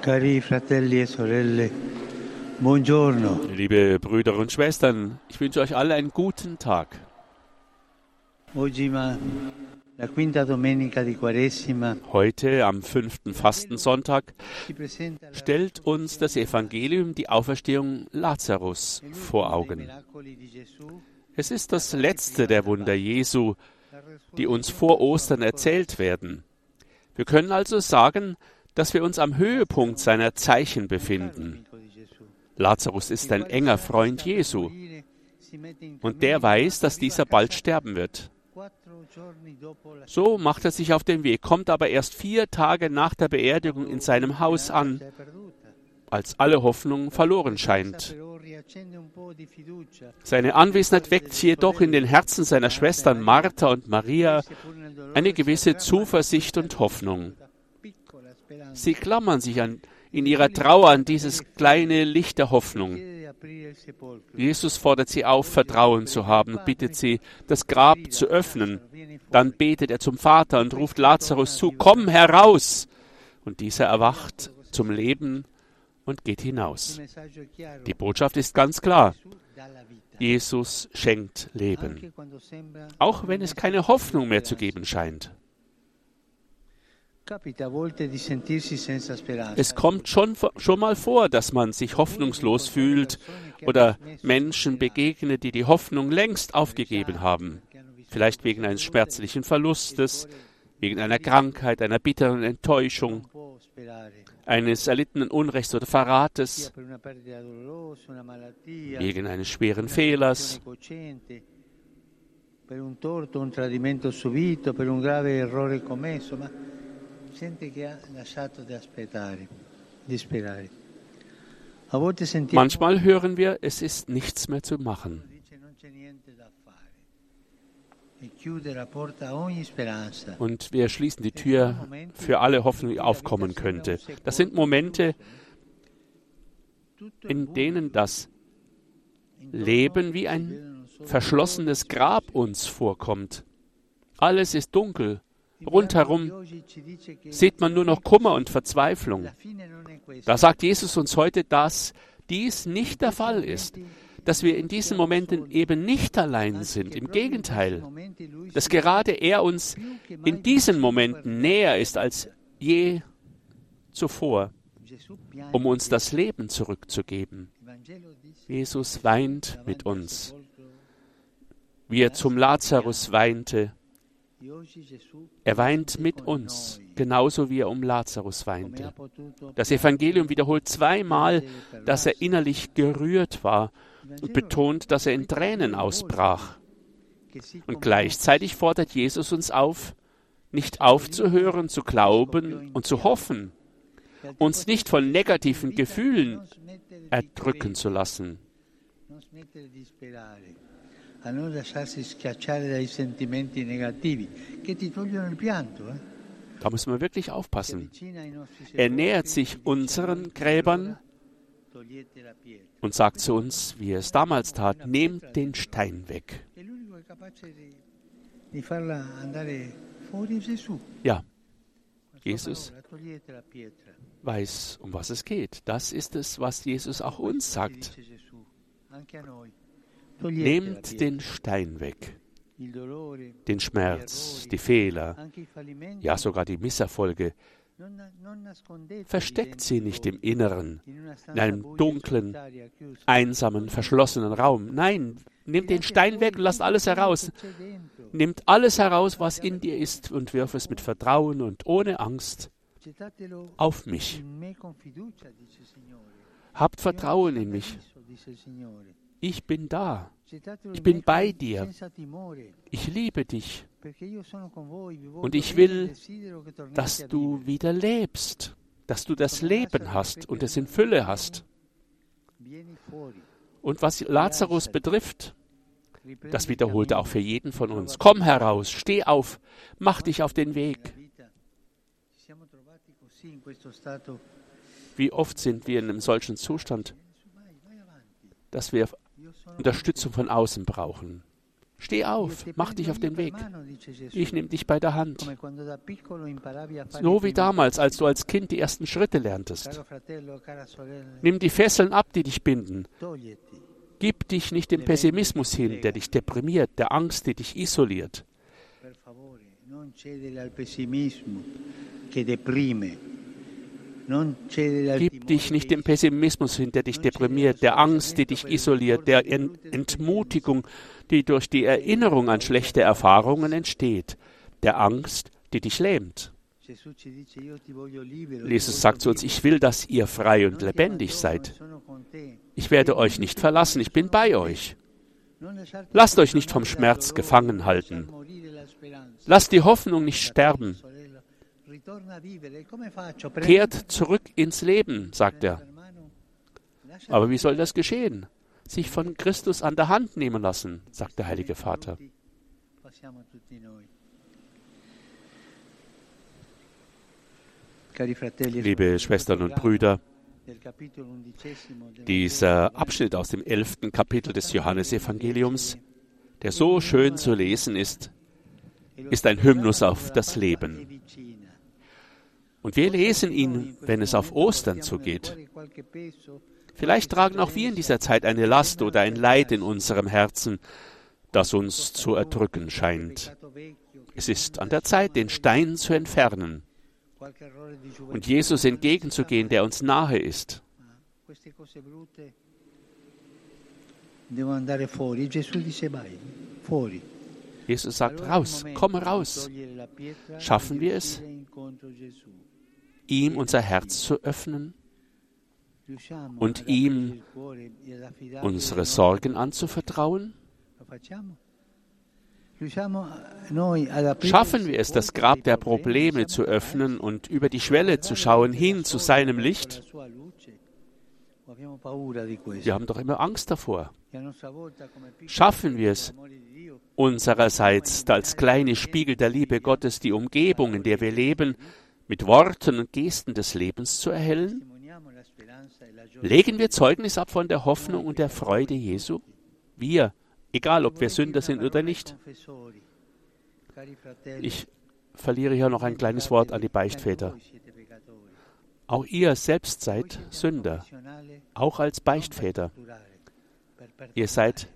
Cari fratelli e sorelle, buongiorno. Liebe Brüder und Schwestern, ich wünsche euch alle einen guten Tag. Heute, am fünften Fastensonntag, stellt uns das Evangelium die Auferstehung Lazarus vor Augen. Es ist das letzte der Wunder Jesu, die uns vor Ostern erzählt werden. Wir können also sagen, dass wir uns am Höhepunkt seiner Zeichen befinden. Lazarus ist ein enger Freund Jesu und der weiß, dass dieser bald sterben wird. So macht er sich auf den Weg, kommt aber erst vier Tage nach der Beerdigung in seinem Haus an, als alle Hoffnung verloren scheint. Seine Anwesenheit weckt jedoch in den Herzen seiner Schwestern Martha und Maria eine gewisse Zuversicht und Hoffnung. Sie klammern sich an, in ihrer Trauer an dieses kleine Licht der Hoffnung. Jesus fordert sie auf, Vertrauen zu haben und bittet sie, das Grab zu öffnen. Dann betet er zum Vater und ruft Lazarus zu, komm heraus! Und dieser erwacht zum Leben und geht hinaus. Die Botschaft ist ganz klar. Jesus schenkt Leben, auch wenn es keine Hoffnung mehr zu geben scheint. Es kommt schon, schon mal vor, dass man sich hoffnungslos fühlt oder Menschen begegnet, die die Hoffnung längst aufgegeben haben. Vielleicht wegen eines schmerzlichen Verlustes, wegen einer Krankheit, einer bitteren Enttäuschung, eines erlittenen Unrechts oder Verrates, wegen eines schweren Fehlers, per un torto, un tradimento subito, per un grave errore commesso, ma Manchmal hören wir, es ist nichts mehr zu machen. e. Und wir schließen die Tür für alle Hoffnung, die aufkommen könnte. Das sind Momente, in denen das Leben wie ein verschlossenes Grab uns vorkommt. Alles ist dunkel. Rundherum sieht man nur noch Kummer und Verzweiflung. Da sagt Jesus uns heute, dass dies nicht der Fall ist, dass wir in diesen Momenten eben nicht allein sind. Im Gegenteil, dass gerade er uns in diesen Momenten näher ist als je zuvor, um uns das Leben zurückzugeben. Jesus weint mit uns, wie er zum Lazarus weinte. Er weint mit uns, genauso wie er um Lazarus weinte. Das Evangelium wiederholt zweimal, dass er innerlich gerührt war und betont, dass er in Tränen ausbrach. Und gleichzeitig fordert Jesus uns auf, nicht aufzuhören, zu glauben und zu hoffen, uns nicht von negativen Gefühlen erdrücken zu lassen. A non lasciarsi schiacciare dai sentimenti negativi che ti togliono il pianto. Eh? Da müssen wir wirklich aufpassen. Er nähert sich unseren Gräbern und sagt zu uns, wie er es damals tat, nehmt den Stein weg. Ja, Jesus weiß, um was es geht. Das ist es, was Jesus auch uns sagt. Nehmt den Stein weg, den Schmerz, die Fehler, ja sogar die Misserfolge. Versteckt sie nicht im Inneren, in einem dunklen, einsamen, verschlossenen Raum. Nein, nehmt den Stein weg und lasst alles heraus. Nehmt alles heraus, was in dir ist, und wirf es mit Vertrauen und ohne Angst auf mich. Habt Vertrauen in mich. Ich bin da. Ich in bin bei dir. Ich liebe dich, Und ich bene, will, dass du wieder lebst, dass du das Leben hast und es in Fülle hast. Und was Lazarus betrifft, das wiederholt er auch für jeden von uns. Komm heraus, steh auf, mach dich auf den Weg. Wie oft sind wir in einem solchen Zustand, dass wir Unterstützung von außen brauchen. Steh auf, mach dich auf den Weg. Ich nehme dich bei der Hand. So wie damals, als du als Kind die ersten Schritte lerntest. Nimm die Fesseln ab, die dich binden. Gib dich nicht dem Pessimismus hin, der dich deprimiert, der Angst, die dich isoliert. Gib dich nicht dem Pessimismus hin, der dich deprimiert, der Angst, die dich isoliert, der Entmutigung, die durch die Erinnerung an schlechte Erfahrungen entsteht, der Angst, die dich lähmt. Jesus sagt zu uns, ich will, dass ihr frei und lebendig seid. Ich werde euch nicht verlassen, ich bin bei euch. Lasst euch nicht vom Schmerz gefangen halten. Lasst die Hoffnung nicht sterben. Kehrt zurück ins Leben, sagt er. Aber wie soll das geschehen? Sich von Christus an der Hand nehmen lassen, sagt der Heilige Vater. Liebe Schwestern und Brüder, dieser Abschnitt aus dem elften Kapitel des Johannesevangeliums, der so schön zu lesen ist, ist ein Hymnus auf das Leben. Und wir lesen ihn, wenn es auf Ostern zugeht. Vielleicht tragen auch wir in dieser Zeit eine Last oder ein Leid in unserem Herzen, das uns zu erdrücken scheint. Es ist an der Zeit, den Stein zu entfernen und Jesus entgegenzugehen, der uns nahe ist. Jesus sagt, raus, komm raus. Schaffen wir es, ihm unser Herz zu öffnen und ihm unsere Sorgen anzuvertrauen? Schaffen wir es, das Grab der Probleme zu öffnen und über die Schwelle zu schauen hin zu seinem Licht? Wir haben doch immer Angst davor. Schaffen wir es, unsererseits als kleine Spiegel der Liebe Gottes die Umgebung, in der wir leben, mit Worten und Gesten des Lebens zu erhellen? Legen wir Zeugnis ab von der Hoffnung und der Freude Jesu? Wir, egal ob wir Sünder sind oder nicht. Ich verliere hier noch ein kleines Wort an die Beichtväter. Auch ihr selbst seid Sünder, auch als Beichtväter. Ihr seid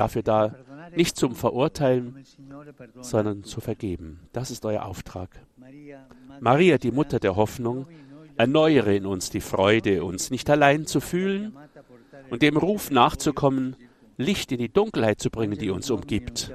dafür da, nicht zum Verurteilen, sondern zu vergeben. Das ist euer Auftrag. Maria, die Mutter der Hoffnung, erneuere in uns die Freude, uns nicht allein zu fühlen und dem Ruf nachzukommen, Licht in die Dunkelheit zu bringen, die uns umgibt.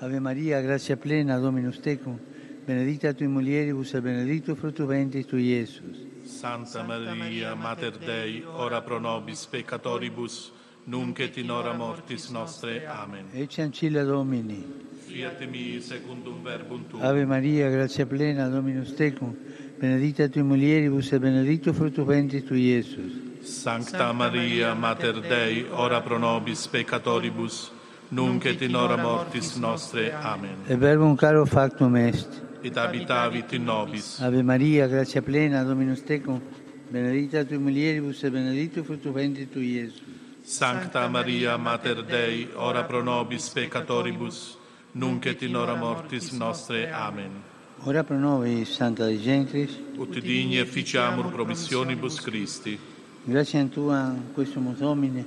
Ave Maria, gratia plena, Dominus tecum, benedicta tui mulieribus e benedictus fructus ventris tui, Iesus. Santa Maria, Mater Dei, ora pro nobis peccatoribus, nunc et in hora mortis nostre. Amen. Ecce ancilla Domini. Fiat mi secundum verbum tuum. Ave Maria, gratia plena, Dominus tecum, benedicta tui mulieribus e benedictus fructus ventris tui, Iesus. Sancta Maria, Mater Dei, ora pro nobis peccatoribus, nunc et in hora mortis nostre. Amen. E verbum caro factum est. Et habitavit in nobis. Ave Maria, gratia plena, Dominus tecum, benedicta tui mulieribus e benedictus fructus ventris tui, Iesus. Sancta Maria, Mater Dei, ora pro nobis peccatoribus, nunc et in hora mortis nostre. Amen. Ora pro nobis, Santa Dei Gentris, Ut digni efficiamur promissionibus Christi. gratia a Tua, questo Domine,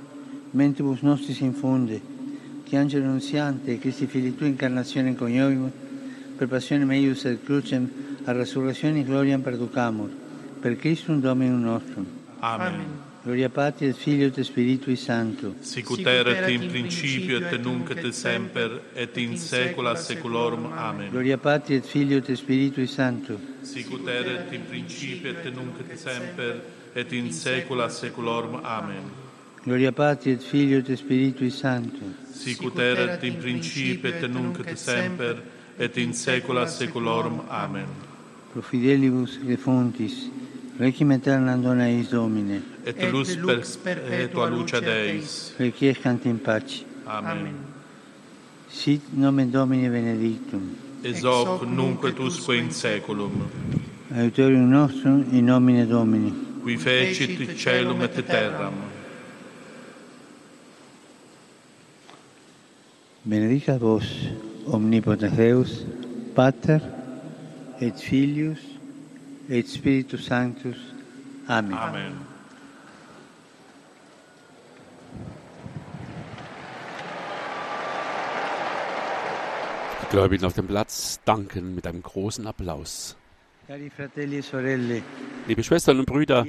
mentibus nostris infunde, che angelo annunziante, Christi Fili Tua incarnazione coniovimus, per passione meius et crucem, a resurrezione gloriam perducamur, per Christum Dominum nostrum. Amen. Gloria Patri et Filio et Spiritui Sancto. Sicut erat in principio et nunc et semper et in saecula saeculorum. Amen. Gloria Patri et Filio et Spiritui Sancto. Sicut erat in principio et nunc et semper et in saecula saeculorum. Amen. Gloria Patri et Filio et Spiritui Sancto. Sicut erat in principio et nunc et semper et in saecula saeculorum. Amen. Pro fidelibus refontis, requiem aeternam dona eis Domine, Et lux perpetua luce Deis. requiescant in pace. Amen. Sit nomen Domini benedictum, Ex hoc nunc et usque in saeculum. aiutorium nostrum in nomine Domini. Qui fecit celum et terram. Benedicat vos, omnipotens Deus, Pater, et Filius, et Spiritus Sanctus. Amen. Amen. Die Gläubigen auf dem Platz danken mit einem großen Applaus. E Liebe Schwestern und Brüder,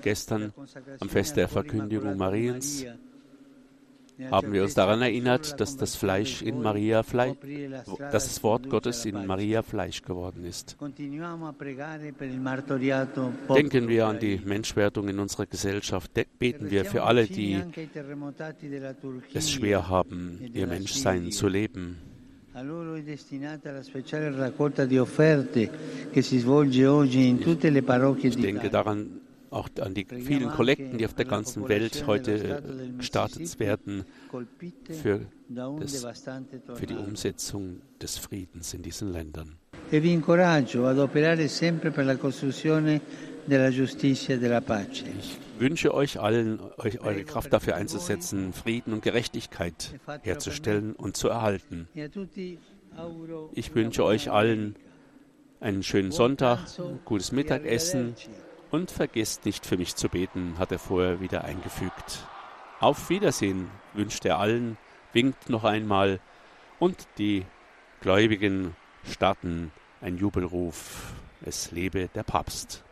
gestern am Fest der Verkündigung Mariens haben wir uns daran erinnert, dass das Fleisch in Maria Fleisch, dass das Wort Gottes in. Maria Fleisch geworden ist. Denken wir an die ucraino. Menschwertung in unserer Gesellschaft. Beten wir für alle, die es schwer haben, e ihr Menschsein zu leben. A loro è destinata la speciale raccolta di offerte che si svolge oggi in tutte le parrocchie Ich denke d'Italia. daran auch an die vielen Kollekten, die auf der ganzen Welt heute äh, gestartet werden für, das, für die. Umsetzung des Friedens in diesen Ländern. E vi incoraggio ad operare sempre per la costruzione della giustizia e della pace. Ich wünsche euch allen, euch eure Kraft dafür einzusetzen, Frieden und Gerechtigkeit herzustellen und zu erhalten. E Ich wünsche euch allen einen schönen Sonntag, gutes e Mittagessen. Und vergesst nicht für mich zu beten, hat er vorher wieder eingefügt. Auf Wiedersehen wünscht er allen, winkt noch einmal und die Gläubigen starten ein Jubelruf. Es lebe der Papst.